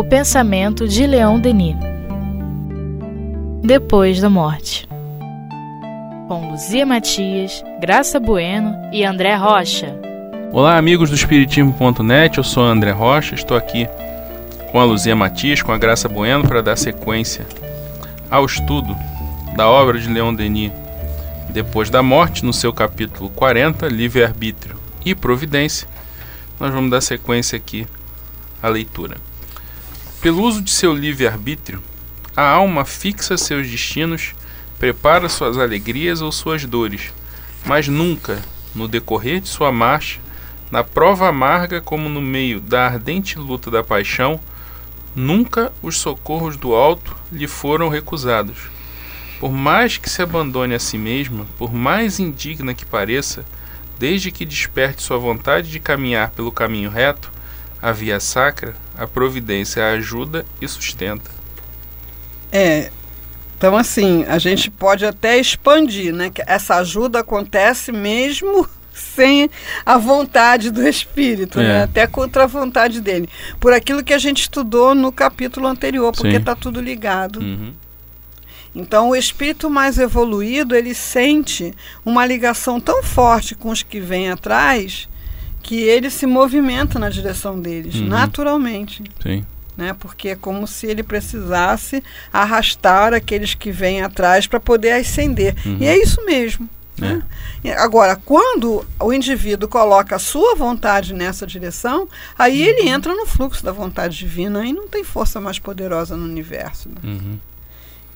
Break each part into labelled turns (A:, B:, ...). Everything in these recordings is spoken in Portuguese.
A: O pensamento de Leon Denis. Depois da morte. Com Luzia Matias, Graça Bueno e André Rocha.
B: Olá, amigos do Espiritismo.net, eu sou André Rocha, estou aqui com a Luzia Matias, com a Graça Bueno, para dar sequência ao estudo da obra de Leon Denis, Depois da Morte, no seu capítulo 40, Livre-Arbítrio e Providência. Nós vamos dar sequência aqui à leitura. Pelo uso de seu livre-arbítrio, a alma fixa seus destinos, prepara suas alegrias ou suas dores, mas nunca, no decorrer de sua marcha, na prova amarga como no meio da ardente luta da paixão, nunca os socorros do alto lhe foram recusados. Por mais que se abandone a si mesma, por mais indigna que pareça, desde que desperte sua vontade de caminhar pelo caminho reto, a via sacra, a providência a ajuda e sustenta.
C: É, então assim, a gente pode até expandir, né? Que essa ajuda acontece mesmo sem a vontade do espírito, né? é. né? até contra a vontade dele. Por aquilo que a gente estudou no capítulo anterior, porque está tudo ligado. Uhum. Então, o espírito mais evoluído, ele sente uma ligação tão forte com os que vêm atrás que ele se movimenta na direção deles, uhum. naturalmente.
B: Sim.
C: Né? Porque é como se ele precisasse arrastar aqueles que vêm atrás para poder ascender. Uhum. E é isso mesmo. Né? É. Agora, quando o indivíduo coloca a sua vontade nessa direção, aí ele uhum. entra no fluxo da vontade divina e não tem força mais poderosa no universo. Né? Uhum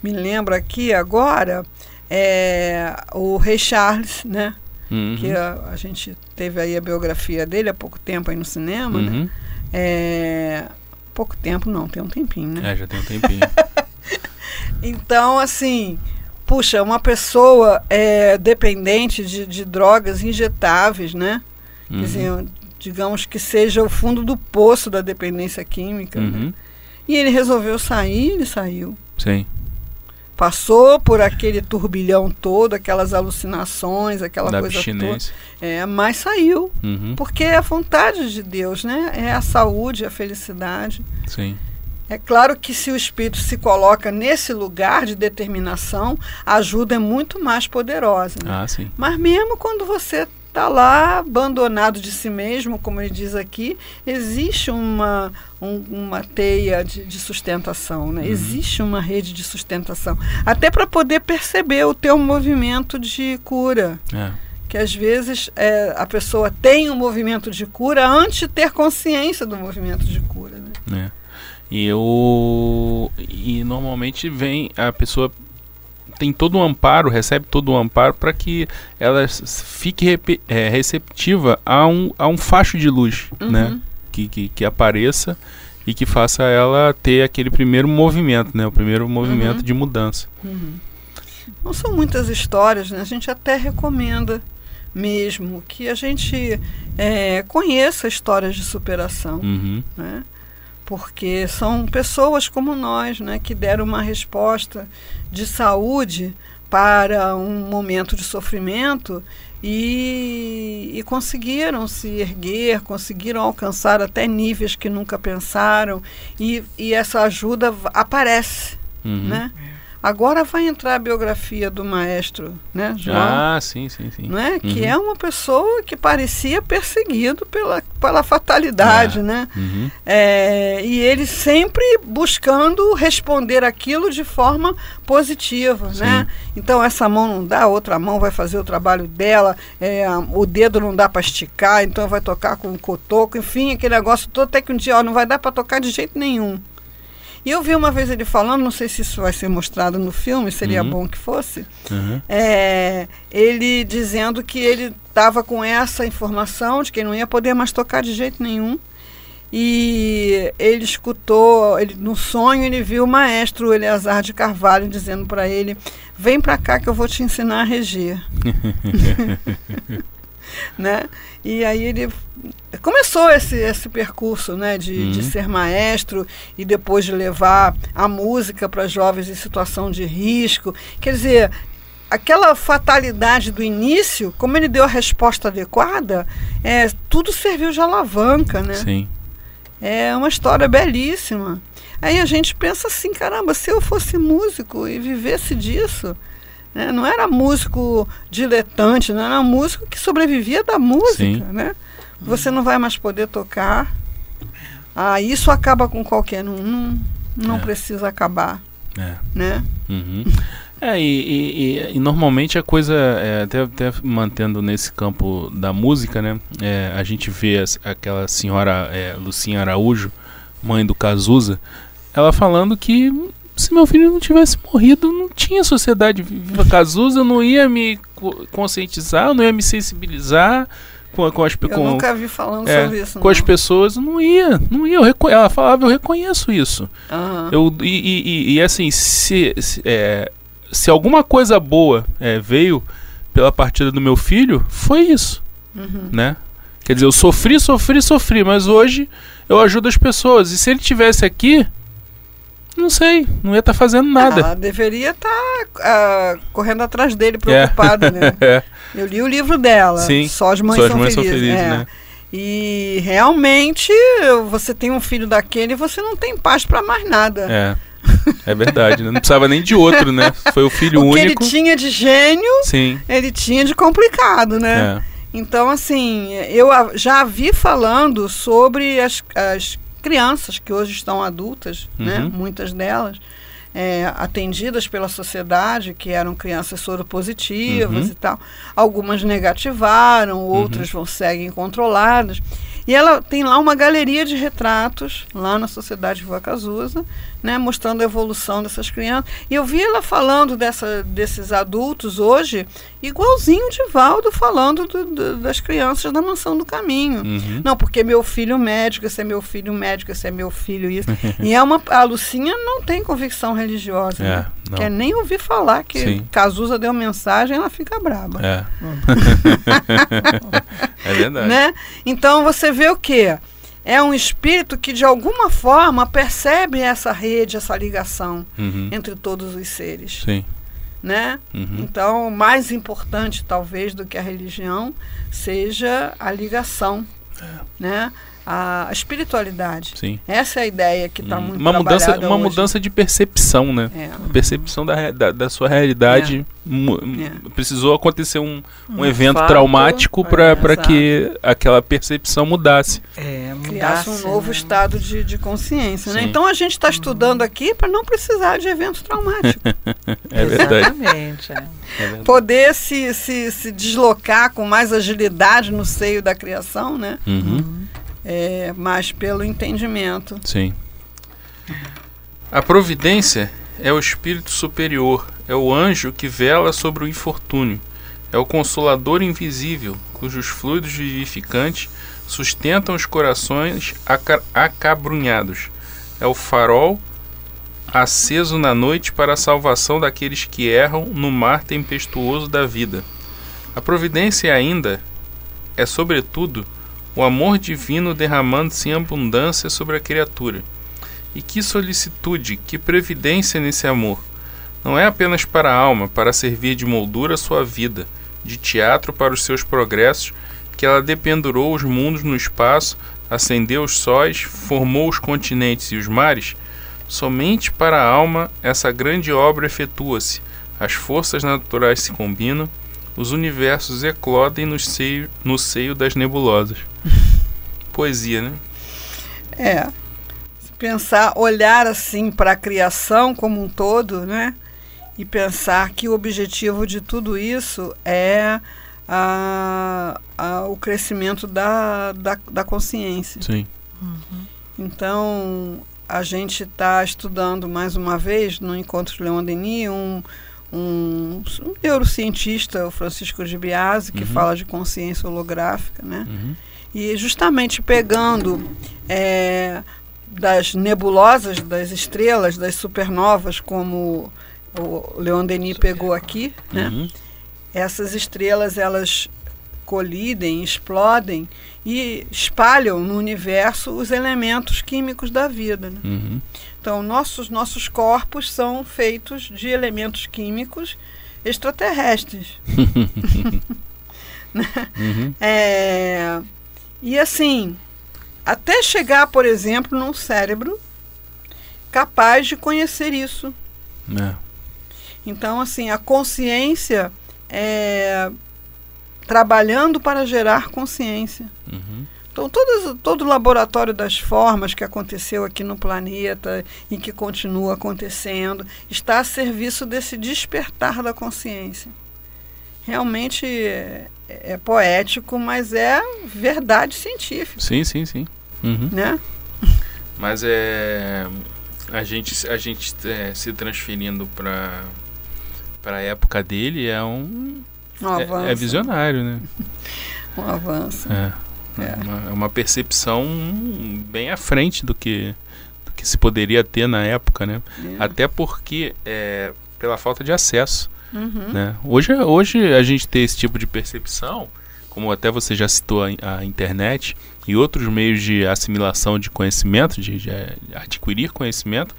C: me lembro aqui agora é, o Rei Charles, né? Uhum. Que a, a, gente teve aí a biografia dele há pouco tempo aí no cinema, né? uhum. né? É, pouco tempo não, tem um tempinho, né?
B: É, já tem um tempinho.
C: então, assim, puxa, uma pessoa é, dependente de, de drogas injetáveis, né? Uhum. Quer dizer, digamos que seja o fundo do poço da dependência química. Né? Uhum. E ele resolveu sair, ele saiu.
B: Sim
C: passou por aquele turbilhão todo, aquelas alucinações, aquela
B: da
C: coisa toda. É, mas saiu. Uhum. Porque é a vontade de Deus, né? É a saúde, a felicidade.
B: Sim.
C: É claro que se o espírito se coloca nesse lugar de determinação, a ajuda é muito mais poderosa. Né?
B: Ah, sim.
C: Mas mesmo quando você está lá abandonado de si mesmo, como ele diz aqui, existe uma, um, uma teia de, de sustentação, né? Uhum. existe uma rede de sustentação, até para poder perceber o teu movimento de cura. É. Que às vezes é, a pessoa tem um movimento de cura antes de ter consciência do movimento de cura.
B: Né? É. E eu e normalmente vem a pessoa tem todo o um amparo, recebe todo o um amparo para que ela fique é, receptiva a um, a um facho de luz, uhum. né? Que, que, que, apareça e que faça ela ter aquele primeiro movimento, né? O primeiro movimento uhum. de mudança.
C: Uhum. Não são muitas histórias, né? A gente até recomenda mesmo que a gente é, conheça histórias de superação, uhum. né? Porque são pessoas como nós, né, que deram uma resposta de saúde para um momento de sofrimento e, e, conseguiram se erguer, conseguiram alcançar até níveis que nunca pensaram e, e essa ajuda aparece, uhum. né? Agora vai entrar a biografia do maestro, né, João?
B: Ah, sim, sim, sim.
C: Não é? Uhum. Que é uma pessoa que parecia perseguido pela, pela fatalidade, é. né? Uhum. É, e ele sempre buscando responder aquilo de forma positiva, sim. né? Então essa mão não dá, outra mão vai fazer o trabalho dela, é, o dedo não dá para esticar, então vai tocar com o cotoco, enfim, aquele negócio todo, até que um dia ó, não vai dar para tocar de jeito nenhum. E eu vi uma vez ele falando, não sei se isso vai ser mostrado no filme, seria uhum. bom que fosse, uhum. é, ele dizendo que ele estava com essa informação de que não ia poder mais tocar de jeito nenhum. E ele escutou, ele, no sonho ele viu o maestro Eleazar de Carvalho dizendo para ele: Vem para cá que eu vou te ensinar a reger. né? E aí ele começou esse, esse percurso né, de, uhum. de ser maestro e depois de levar a música para jovens em situação de risco. Quer dizer, aquela fatalidade do início, como ele deu a resposta adequada, é, tudo serviu de alavanca, né?
B: Sim.
C: É uma história belíssima. Aí a gente pensa assim, caramba, se eu fosse músico e vivesse disso, né? não era músico diletante, não era músico que sobrevivia da música, Sim. né? Você não vai mais poder tocar. Ah, isso acaba com qualquer um. Não, não é. precisa acabar. É. Né?
B: Uhum. É, e, e, e, normalmente a coisa, é, até, até, mantendo nesse campo da música, né? É, a gente vê as, aquela senhora é, Lucinha Araújo, mãe do Cazuza, ela falando que se meu filho não tivesse morrido, não tinha sociedade viva Cazuza, eu não ia me conscientizar, eu não ia me sensibilizar com, com as
C: Eu com, nunca vi falando
B: é,
C: sobre isso.
B: Com não. as pessoas, não ia, não ia. Eu ela falava, eu reconheço isso. Uhum. Eu, e, e, e, assim, se, se, é, se alguma coisa boa é, veio pela partida do meu filho, foi isso. Uhum. Né? Quer dizer, eu sofri, sofri, sofri, mas hoje eu ajudo as pessoas. E se ele tivesse aqui, não sei, não ia estar tá fazendo nada.
C: Ela deveria estar tá, uh, correndo atrás dele, preocupada, é. né? é. Eu li o livro dela, Sim, Só as Mães, Só as são, mães felizes, são Felizes. É. Né? E realmente você tem um filho daquele e você não tem paz para mais nada.
B: É. É verdade, né? não precisava nem de outro, né? Foi o filho
C: o
B: único.
C: Que ele tinha de gênio, Sim. ele tinha de complicado, né? É. Então, assim, eu já vi falando sobre as, as crianças que hoje estão adultas, né? uhum. né? Muitas delas. É, atendidas pela sociedade, que eram crianças soropositivas uhum. e tal. Algumas negativaram, outras uhum. vão seguem controladas. E ela tem lá uma galeria de retratos, lá na Sociedade Rua Cazuza, né, mostrando a evolução dessas crianças. E eu vi ela falando dessa, desses adultos hoje, igualzinho de Valdo falando do, do, das crianças da Mansão do Caminho. Uhum. Não, porque meu filho médico, esse é meu filho médico, esse é meu filho isso. e é uma, a Lucinha não tem convicção religiosa, é, né? quer nem ouvir falar que Sim. Cazuza deu mensagem, ela fica braba.
B: É, é verdade.
C: Né? Então você vê o quê? É um espírito que de alguma forma percebe essa rede, essa ligação uhum. entre todos os seres.
B: Sim.
C: Né? Uhum. Então, mais importante talvez do que a religião seja a ligação, é. né? A espiritualidade.
B: Sim.
C: Essa é a ideia que está hum. muito
B: uma mudança Uma
C: hoje.
B: mudança de percepção, né? É. Percepção da, da, da, sua realidade. É. é. Precisou acontecer um, um, um evento fato, traumático para é, que aquela percepção mudasse.
C: É, Criasse um novo né? estado de, de consciência. Né? Então a gente está estudando aqui para não precisar de eventos traumáticos.
B: é verdade.
D: Exatamente. É.
C: É Poder se, se, se deslocar com mais agilidade no seio da criação, né?
B: Uhum. uhum
C: é, mas pelo entendimento.
B: Sim. A providência é o espírito superior, é o anjo que vela sobre o infortúnio, é o consolador invisível, cujos fluidos vivificantes sustentam os corações acabrunhados. É o farol aceso na noite para a salvação daqueles que erram no mar tempestuoso da vida. A providência ainda é, sobretudo, o amor divino derramando-se em abundância sobre a criatura. E que solicitude, que previdência nesse amor! Não é apenas para a alma, para servir de moldura à sua vida, de teatro para os seus progressos, que ela dependurou os mundos no espaço, acendeu os sóis, formou os continentes e os mares. Somente para a alma essa grande obra efetua-se, as forças naturais se combinam, os universos eclodem no seio, no seio das nebulosas. Poesia, né?
C: É. Pensar, olhar assim para a criação como um todo, né? E pensar que o objetivo de tudo isso é a, a, o crescimento da, da, da consciência.
B: Sim.
C: Uhum. Então, a gente está estudando mais uma vez no Encontro Leon Denis um, um, um neurocientista, o Francisco de Biasi, que uhum. fala de consciência holográfica, né? Uhum. E justamente pegando é, das nebulosas, das estrelas, das supernovas, como o Leon Denis pegou aqui, né? Uhum. Essas estrelas, elas colidem, explodem e espalham no universo os elementos químicos da vida. Né?
B: Uhum.
C: Então, nossos, nossos corpos são feitos de elementos químicos extraterrestres.
B: uhum.
C: é, e assim, até chegar, por exemplo, num cérebro capaz de conhecer isso.
B: É.
C: Então, assim, a consciência é trabalhando para gerar consciência.
B: Uhum.
C: Então, todo, todo o laboratório das formas que aconteceu aqui no planeta e que continua acontecendo está a serviço desse despertar da consciência. Realmente é, é poético, mas é verdade científica.
B: Sim, sim, sim. Uhum.
C: Né?
B: Mas é a gente a gente é, se transferindo para para a época dele é um,
C: um avanço.
B: É, é, visionário, né?
C: um avanço.
B: É. É. Uma, uma, percepção bem à frente do que, do que se poderia ter na época, né? É. Até porque é, pela falta de acesso.
C: Uhum.
B: Né? Hoje, hoje a gente tem esse tipo de percepção, como até você já citou a, a internet e outros meios de assimilação de conhecimento, de, de adquirir conhecimento,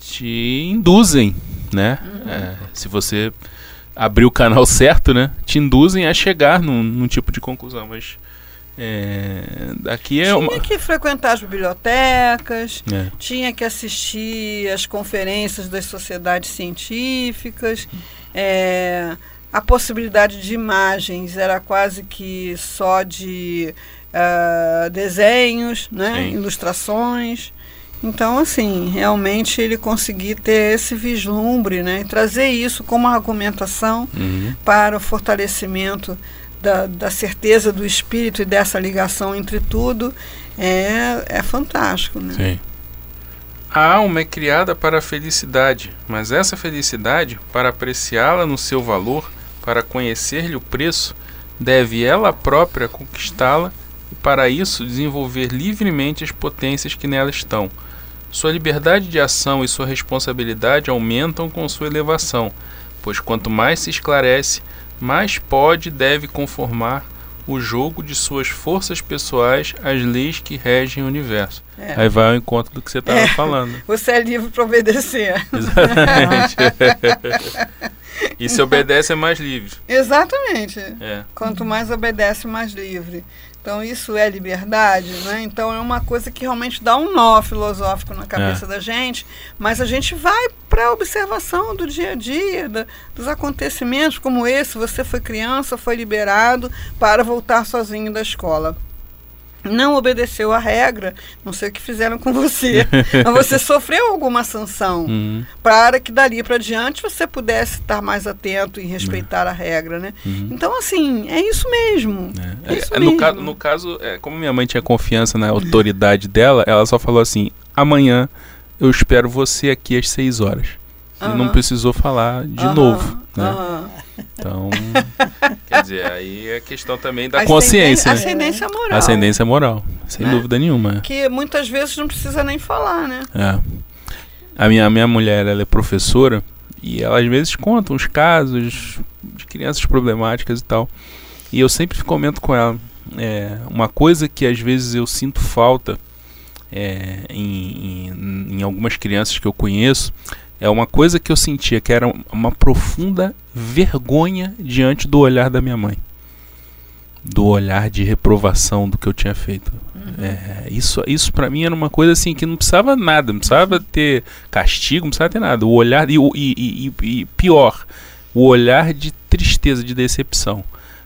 B: te induzem, né? Uhum. É, se você abrir o canal certo, né? Te induzem a chegar num, num tipo de conclusão, mas é, daqui é
C: tinha
B: uma...
C: que frequentar as bibliotecas,
B: é.
C: tinha que assistir às conferências das sociedades científicas. É, a possibilidade de imagens era quase que só de uh, desenhos, né, ilustrações. Então, assim, realmente ele conseguir ter esse vislumbre né, e trazer isso como argumentação
B: uhum.
C: para o fortalecimento da, da certeza do espírito e dessa ligação entre tudo é, é fantástico. Né?
B: Sim. A alma é criada para a felicidade, mas essa felicidade, para apreciá-la no seu valor, para conhecer-lhe o preço, deve ela própria conquistá-la e, para isso, desenvolver livremente as potências que nela estão. Sua liberdade de ação e sua responsabilidade aumentam com sua elevação, pois quanto mais se esclarece, mais pode e deve conformar o jogo de suas forças pessoais às leis que regem o universo. É. Aí vai ao encontro do que você estava é. falando.
C: Você é livre para obedecer.
B: Exatamente. e se obedece é mais livre.
C: Exatamente.
B: É.
C: Quanto mais obedece, mais livre. Então isso é liberdade, né? Então é uma coisa que realmente dá um nó filosófico na cabeça é. da gente, mas a gente vai para a observação do dia a dia, da, dos acontecimentos como esse. Você foi criança, foi liberado para voltar sozinho da escola não obedeceu a regra, não sei o que fizeram com você, mas você sofreu alguma sanção
B: uhum.
C: para que dali para diante você pudesse estar mais atento e respeitar
B: uhum.
C: a regra, né?
B: Uhum.
C: Então assim é isso mesmo.
B: É.
C: É isso
B: é,
C: mesmo.
B: No, ca no caso, é, como minha mãe tinha confiança na autoridade dela, ela só falou assim: amanhã eu espero você aqui às 6 horas. E não precisou falar de novo. Né? Então, quer dizer, aí é questão também da consciência.
C: Né? Ascendência moral.
B: Ascendência moral, sem né? dúvida nenhuma.
C: Que muitas vezes não precisa nem falar, né?
B: É. A minha, a minha mulher, ela é professora e ela às vezes conta uns casos de crianças problemáticas e tal. E eu sempre comento com ela, é, uma coisa que às vezes eu sinto falta é, em, em, em algumas crianças que eu conheço é uma coisa que eu sentia que era uma profunda vergonha diante do olhar da minha mãe. Do olhar de reprovação do que eu tinha feito. Uhum. É, isso isso para mim era uma coisa assim que não precisava nada, não precisava ter castigo, não precisava ter nada. O olhar, e, e, e, e pior, o olhar de tristeza, de decepção.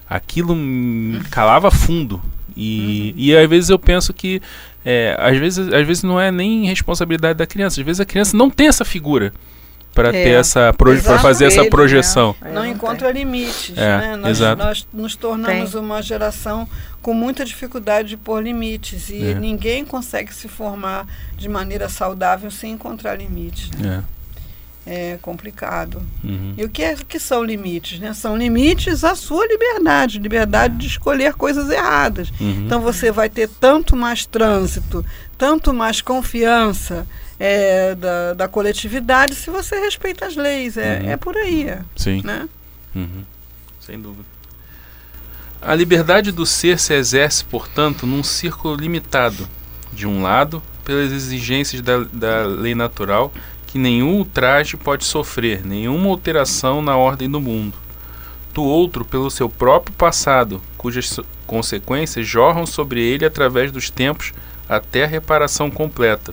B: Aquilo me calava fundo. E, uhum. e às vezes eu penso que é, às, vezes, às vezes não é nem responsabilidade da criança, às vezes a criança não tem essa figura para é, ter essa para fazer essa projeção.
C: Né? Não encontra limites,
B: é,
C: né? Nós, nós nos tornamos tem. uma geração com muita dificuldade de pôr limites e
B: é.
C: ninguém consegue se formar de maneira saudável sem encontrar limites.
B: Né?
C: É é complicado.
B: Uhum.
C: E o que, é, que são limites? Né? São limites à sua liberdade, liberdade de escolher coisas erradas.
B: Uhum.
C: Então você vai ter tanto mais trânsito, tanto mais confiança é, da, da coletividade se você respeita as leis. É,
B: uhum.
C: é por aí.
B: Sim.
C: Né?
B: Uhum. Sem dúvida. A liberdade do ser se exerce, portanto, num círculo limitado. De um lado, pelas exigências da, da lei natural que nenhum ultraje pode sofrer, nenhuma alteração na ordem do mundo. Do outro, pelo seu próprio passado, cujas consequências jorram sobre ele através dos tempos até a reparação completa.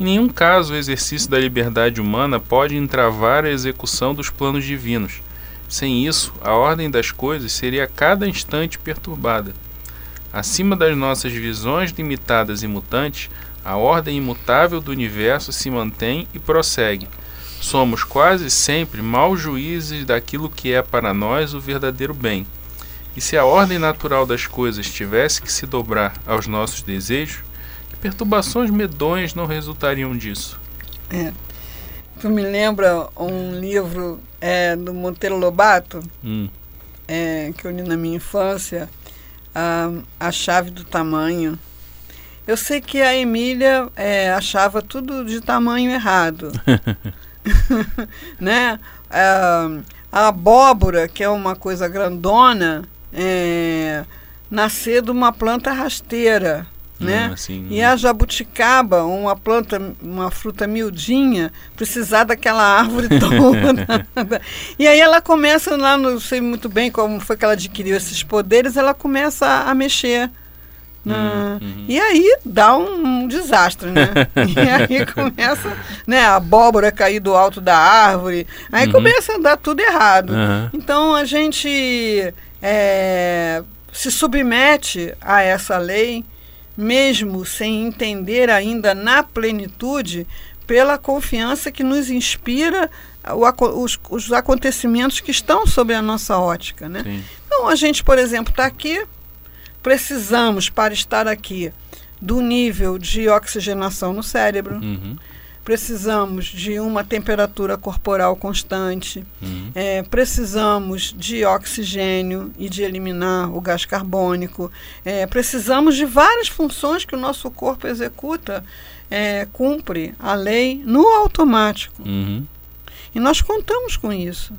B: Em nenhum caso o exercício da liberdade humana pode entravar a execução dos planos divinos. Sem isso, a ordem das coisas seria a cada instante perturbada. Acima das nossas visões limitadas e mutantes, a ordem imutável do universo se mantém e prossegue. Somos quase sempre maus juízes daquilo que é para nós o verdadeiro bem. E se a ordem natural das coisas tivesse que se dobrar aos nossos desejos, que perturbações medonhas não resultariam disso?
C: É. Tu me lembra um livro é, do Monteiro Lobato,
B: hum.
C: é, que eu li na minha infância, a, a Chave do Tamanho. Eu sei que a Emília é, achava tudo de tamanho errado. né? A, a abóbora, que é uma coisa grandona, é, nascer de uma planta rasteira. Né?
B: Hum, assim,
C: e a jabuticaba, uma planta, uma fruta miudinha, precisar daquela árvore toda. e aí ela começa lá, não sei muito bem como foi que ela adquiriu esses poderes, ela começa a, a mexer.
B: Hum, uhum.
C: E aí dá um, um desastre, né? e aí começa né, a abóbora cair do alto da árvore, aí
B: Uhum.
C: começa a dar tudo errado.
B: Aham.
C: Então a gente é, se submete a essa lei, mesmo sem entender ainda na plenitude, pela confiança que nos inspira o os, os acontecimentos que estão sobre a nossa ótica. Né?
B: Sim.
C: Então a gente, por exemplo, está aqui, precisamos para estar aqui do nível de oxigenação no cérebro,
B: Uhum.
C: precisamos de uma temperatura corporal constante,
B: Uhum.
C: é, precisamos de oxigênio e de eliminar o gás carbônico. É, precisamos de várias funções que o nosso corpo executa, é, cumpre a lei no automático.
B: Uhum.
C: E nós contamos com isso.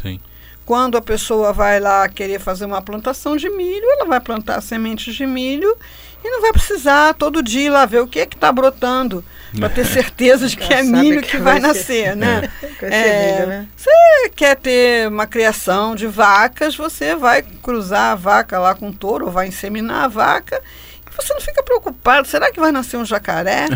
B: Sim.
C: Quando a pessoa vai lá querer fazer uma plantação de milho, ela vai plantar sementes de milho e não vai precisar todo dia ir lá ver o que é que está brotando para ter certeza de que é milho
D: que
C: que vai
D: vai ser.
C: nascer, né? É,
D: semilha, né?
C: Você quer ter uma criação de vacas, você vai cruzar a vaca lá com o touro, ou vai inseminar a vaca. Você não fica preocupado, será que vai nascer um jacaré?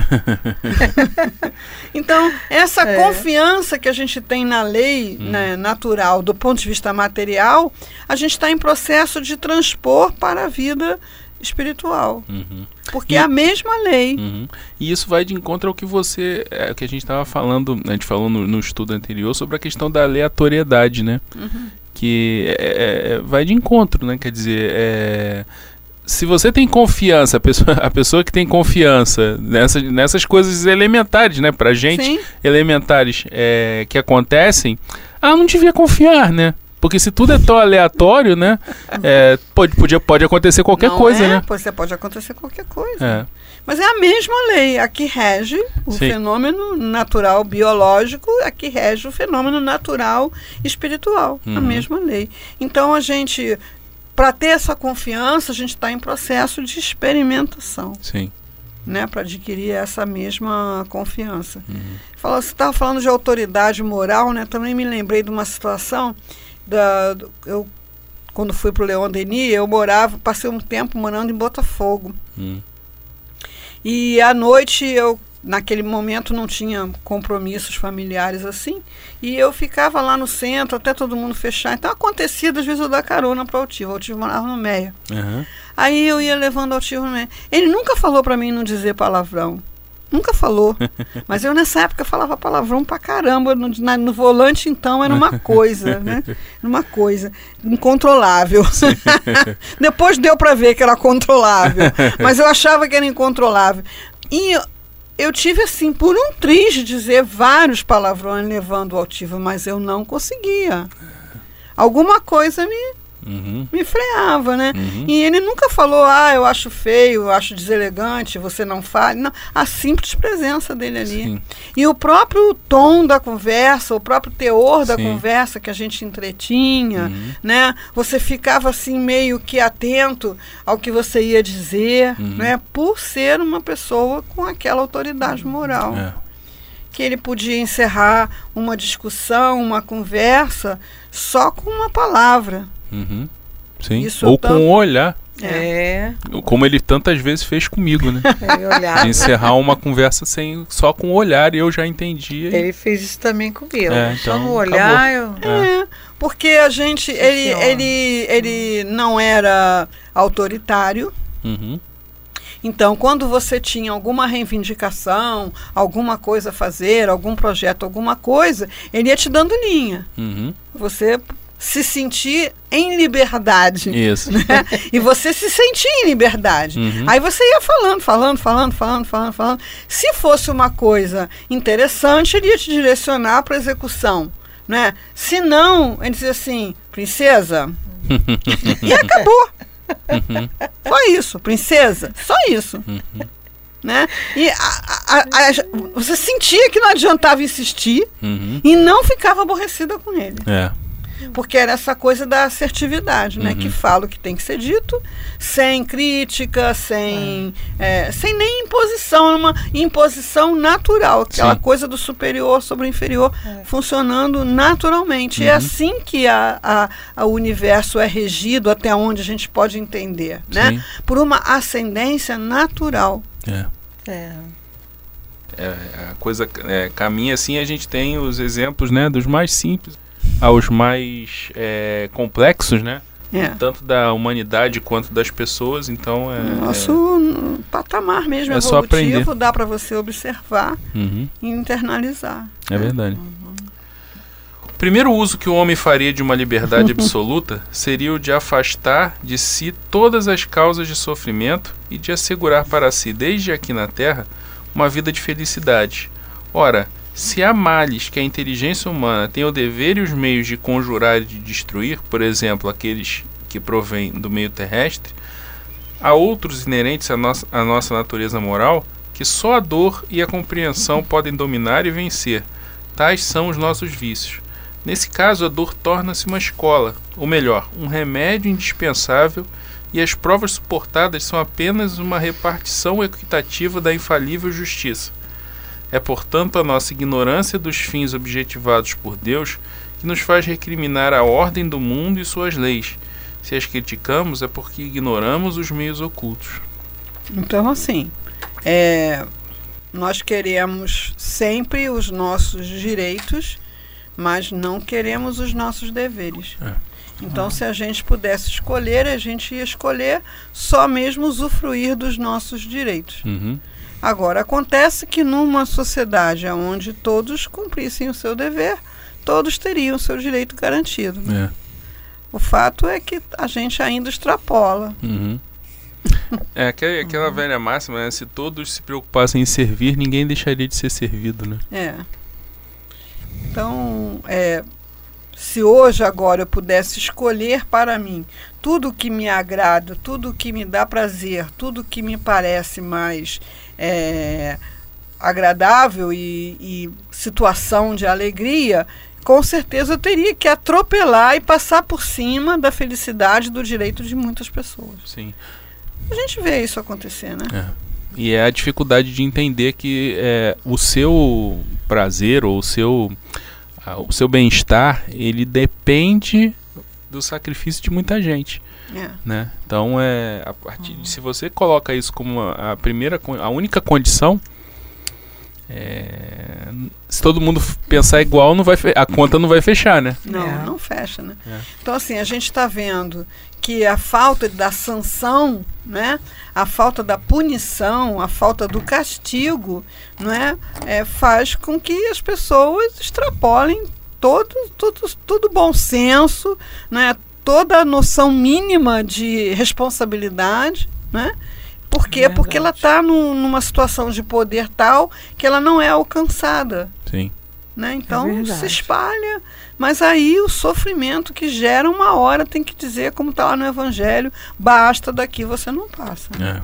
C: então, essa
D: É.
C: confiança que a gente tem na lei né, natural, do ponto de vista material, a gente está em processo de transpor para a vida espiritual.
B: Uhum.
C: Porque
B: E-
C: é a mesma lei.
B: Uhum. E isso vai de encontro ao que você. É, que a gente estava falando, a gente falou no, no estudo anterior sobre a questão da aleatoriedade, né? Que é- é- vai de encontro, né? Quer dizer, é, se você tem confiança, a pessoa, a pessoa que tem confiança nessas, nessas coisas elementares, né? Pra gente,
C: Sim,
B: elementares é, que acontecem, ela não devia confiar, né? Porque se tudo é tão aleatório, né? é, pode, podia, pode acontecer qualquer
C: não
B: coisa,
C: é?
B: né?
C: Pois é, pode acontecer qualquer coisa.
B: É.
C: Mas é a mesma lei, a que rege o
B: Sim.
C: fenômeno natural biológico, a que rege o fenômeno natural espiritual. A
B: Uhum.
C: mesma lei. Então a gente, para ter essa confiança, a gente está em processo de experimentação,
B: Sim.
C: né? Para adquirir essa mesma confiança.
B: Uhum.
C: Fala, você estava falando de autoridade moral, né? Também me lembrei de uma situação da, eu quando fui para o Leon Denis, eu morava, passei um tempo morando em Botafogo.
B: Hum.
C: E à noite eu, naquele momento, não tinha compromissos familiares assim. E eu ficava lá no centro até todo mundo fechar. Então acontecia, às vezes, eu dar carona para o Altivo. O Altivo morava no Meia.
B: Aham.
C: Aí eu ia levando o Altivo no Meia. Ele nunca falou para mim não dizer palavrão. Nunca falou. Mas eu nessa época falava palavrão pra caramba. No, na- no volante, então, era uma coisa, né? Uma coisa incontrolável. Depois deu pra ver que era controlável. Mas eu achava que era incontrolável. E eu, tive, assim, por um triz de dizer vários palavrões levando o altivo, mas eu não conseguia. Alguma coisa me,
B: Uhum.
C: me freava, né?
B: Uhum.
C: E ele nunca falou, ah, eu acho feio, eu acho deselegante, você não fale. Não, a simples presença dele ali.
B: Sim.
C: E o próprio tom da conversa, o próprio teor da
B: Sim.
C: conversa que a gente entretinha,
B: Uhum.
C: né? Você ficava assim meio que atento ao que você ia dizer,
B: Uhum.
C: né? Por ser uma pessoa com aquela autoridade moral.
B: É.
C: Que ele podia encerrar uma discussão, uma conversa, só com uma palavra.
B: Uhum. Sim.
C: Isso
B: Ou com um olhar. É. Como ele tantas vezes fez comigo, né?
D: Olhava.
B: encerrar uma conversa sem só com o olhar e eu já entendi.
D: Ele fez isso também comigo. É, então, só no olhar eu.
C: É. porque a gente. Ele, ele, ele não era autoritário.
B: Uhum.
C: Então, quando você tinha alguma reivindicação, alguma coisa a fazer, algum projeto, alguma coisa, ele ia te dando linha.
B: Uhum.
C: Você se sentir em liberdade.
B: Isso.
C: Né? E você se sentir em liberdade.
B: Uhum.
C: Aí você ia falando, falando, falando, falando, falando, falando. Se fosse uma coisa interessante, ele ia te direcionar para execução. Né? Se não, ele dizia assim, princesa, e acabou.
B: Uhum.
C: Só isso, princesa, só isso.
B: Uhum.
C: Né? E a, a, a, você sentia que não adiantava insistir
B: uhum.
C: e não ficava aborrecida com ele.
B: É.
C: Porque era essa coisa da assertividade, né?
B: Uhum.
C: Que fala o que tem que ser dito, sem crítica, sem, é, sem nem imposição, uma imposição natural, aquela
B: Sim.
C: coisa do superior sobre o inferior funcionando naturalmente.
B: Uhum.
C: É assim que a, a, a universo é regido, até onde a gente pode entender, né?
B: Sim.
C: Por uma ascendência natural.
B: É.
D: É.
B: É, a coisa é, caminha assim, a gente tem os exemplos né, dos mais simples aos mais é, complexos, né?
C: É.
B: Tanto da humanidade quanto das pessoas, então é.
C: Nosso patamar mesmo
B: É só
C: evolutivo
B: aprender.
C: dá para você observar
B: Uhum,
C: e internalizar.
B: é verdade. O primeiro uso que o homem faria de uma liberdade absoluta seria o de afastar de si todas as causas de sofrimento e de assegurar para si, desde aqui na Terra, uma vida de felicidade. Ora, se há males que a inteligência humana tem o dever e os meios de conjurar e de destruir, por exemplo, aqueles que provêm do meio terrestre, há outros inerentes à nossa, à nossa natureza moral que só a dor e a compreensão podem dominar e vencer. Tais são os nossos vícios. Nesse caso, a dor torna-se uma escola, ou melhor, um remédio indispensável, e as provas suportadas são apenas uma repartição equitativa da infalível justiça. É, portanto, a nossa ignorância dos fins objetivados por Deus que nos faz recriminar a ordem do mundo e suas leis. Se as criticamos, é porque ignoramos os meios ocultos.
C: Então, assim, é, nós queremos sempre os nossos direitos, mas não queremos os nossos deveres.
B: É.
C: Então, se a gente pudesse escolher, a gente ia escolher só mesmo usufruir dos nossos direitos.
B: Uhum.
C: Agora, acontece que numa sociedade onde todos cumprissem o seu dever, todos teriam o seu direito garantido.
B: É.
C: O fato é que a gente ainda extrapola.
B: Uhum. É aquela, aquela velha máxima, né? Se todos se preocupassem em servir, ninguém deixaria de ser servido, né?
C: É. Então, é, se hoje agora eu pudesse escolher para mim tudo que me agrada, tudo que me dá prazer, tudo que me parece mais é, agradável e, e situação de alegria, com certeza eu teria que atropelar e passar por cima da felicidade do direito de muitas pessoas.
B: Sim.
C: A gente vê isso acontecer, né?
B: E é a dificuldade de entender que é, o seu prazer ou o seu, o seu bem-estar, ele depende do sacrifício de muita gente.
C: É.
B: né? Então é a partir de, se você coloca isso como a, a primeira a única condição é, se todo mundo pensar igual não vai a conta não vai fechar né
C: Não,
D: É.
C: não fecha, né?
B: É.
C: Então, assim, a gente está vendo que a falta da sanção, né? a falta da punição, a falta do castigo, não é? é faz com que as pessoas extrapolem todo, todo, todo bom senso, né? Toda a noção mínima de responsabilidade, né? Por quê?
D: É
C: Porque ela está numa situação de poder tal que ela não é alcançada
B: sim
C: né? Então se
D: verdade.
C: espalha, mas aí o sofrimento que gera uma hora tem que dizer, como está lá no Evangelho, basta daqui você não passa.
B: é.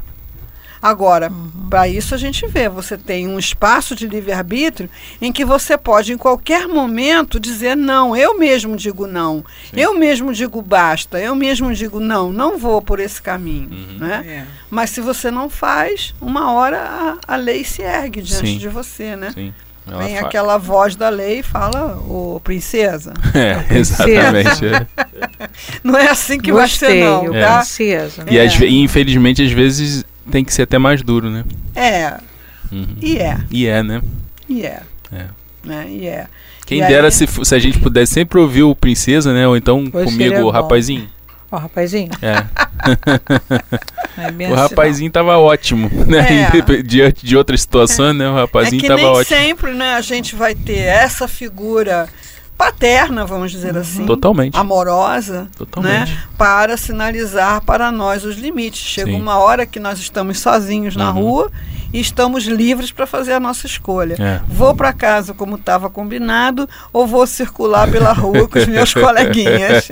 C: Agora, para isso a gente vê, você tem um espaço de livre-arbítrio em que você pode, em qualquer momento, dizer não. Eu mesmo digo não.
B: Sim.
C: Eu mesmo digo basta. Eu mesmo digo não, não vou por esse caminho.
B: Uhum.
C: Né?
D: É.
C: Mas se você não faz, uma hora a, a lei se ergue diante
B: Sim.
C: de você, né?
B: sim
C: Ela Vem fala. aquela voz da lei e fala, ô princesa.
B: É, exatamente.
C: não é assim que Gostei, vai ser, não.
D: É. Princesa.
B: E, é. e infelizmente, às vezes, tem que ser até mais duro, né?
C: É. Uhum. E é.
B: E é, né?
C: E é. É. Né? E é.
B: Quem e dera aí... se, se a gente pudesse sempre ouvir o Princesa, né? Ou então comigo, o rapazinho.
D: Ó, rapazinho.
B: É. é o rapazinho tava ótimo, né? É. Diante de outra situação, né? O rapazinho é que tava nem ótimo.
C: sempre, né, a gente vai ter essa figura paterna, vamos dizer uhum. assim.
B: Totalmente.
C: Amorosa, Totalmente. Né, para sinalizar para nós os limites. Chega Sim. uma hora que nós estamos sozinhos na uhum. rua e estamos livres para fazer a nossa escolha. É. Vou para casa como estava combinado ou vou circular pela rua com os meus coleguinhas.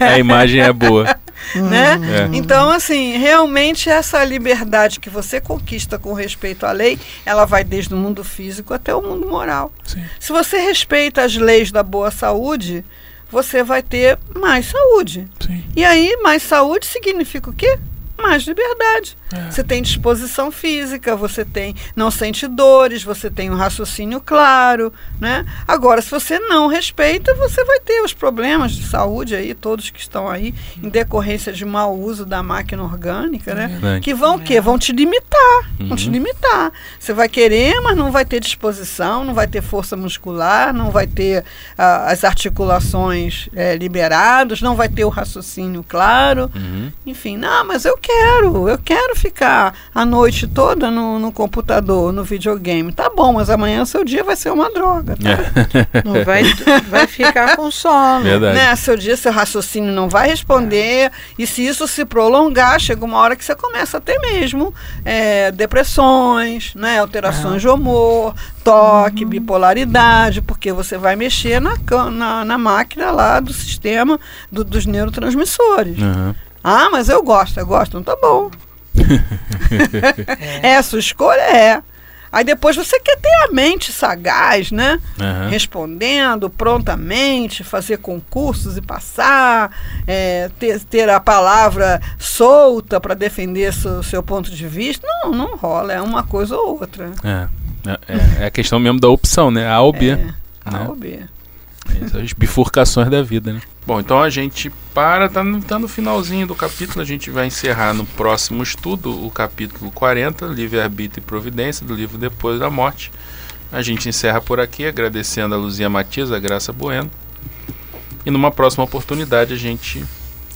B: a imagem é boa.
C: Né? É. Então, assim, realmente essa liberdade que você conquista com respeito à lei, ela vai desde o mundo físico até o mundo moral. Sim. Se você respeita as leis da boa saúde, você vai ter mais saúde. Sim. E aí, mais saúde significa o quê? Mais liberdade. É. Você tem disposição física, você tem não sente dores, você tem um raciocínio claro, né? Agora, se você não respeita, você vai ter os problemas de saúde aí, todos que estão aí, em decorrência de mau uso da máquina orgânica, né? É. Que vão o quê? Vão te limitar, uhum. vão te limitar. Você vai querer, mas não vai ter disposição, não vai ter força muscular, não vai ter uh, as articulações é, liberadas, não vai ter o raciocínio claro. Uhum. Enfim, não, mas eu quero, eu quero ficar a noite toda no, no computador, no videogame. Tá bom, mas amanhã seu dia vai ser uma droga. Tá?
D: É. Não vai, vai ficar com sono.
C: Verdade. Né? Seu dia, seu raciocínio não vai responder. E se isso se prolongar, chega uma hora que você começa a ter mesmo é, depressões, né? alterações de humor, toque, uhum. bipolaridade, porque você vai mexer na, na, na máquina lá do sistema do, dos neurotransmissores. Uhum. Ah, mas eu gosto, eu gosto. Não tá bom. é. é, sua escolha é. Aí depois você quer ter a mente sagaz, né? Uhum. Respondendo prontamente, fazer concursos e passar, é, ter, ter a palavra solta para defender seu, seu ponto de vista. Não, não rola, é uma coisa ou outra.
B: É, é, é a questão mesmo da opção, né? A ou B. É, né?
C: A ou B.
B: Essas bifurcações da vida, né? Bom, então a gente para, tá no, tá no finalzinho do capítulo, a gente vai encerrar no próximo estudo o capítulo 40, Livre-Arbítrio e Providência, do livro Depois da Morte. A gente encerra por aqui, agradecendo a Luzia Matias, a Graça Bueno. E numa próxima oportunidade, a gente,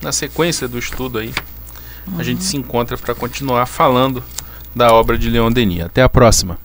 B: na sequência do estudo aí, uhum. a gente se encontra para continuar falando da obra de Leon Denis. Até a próxima!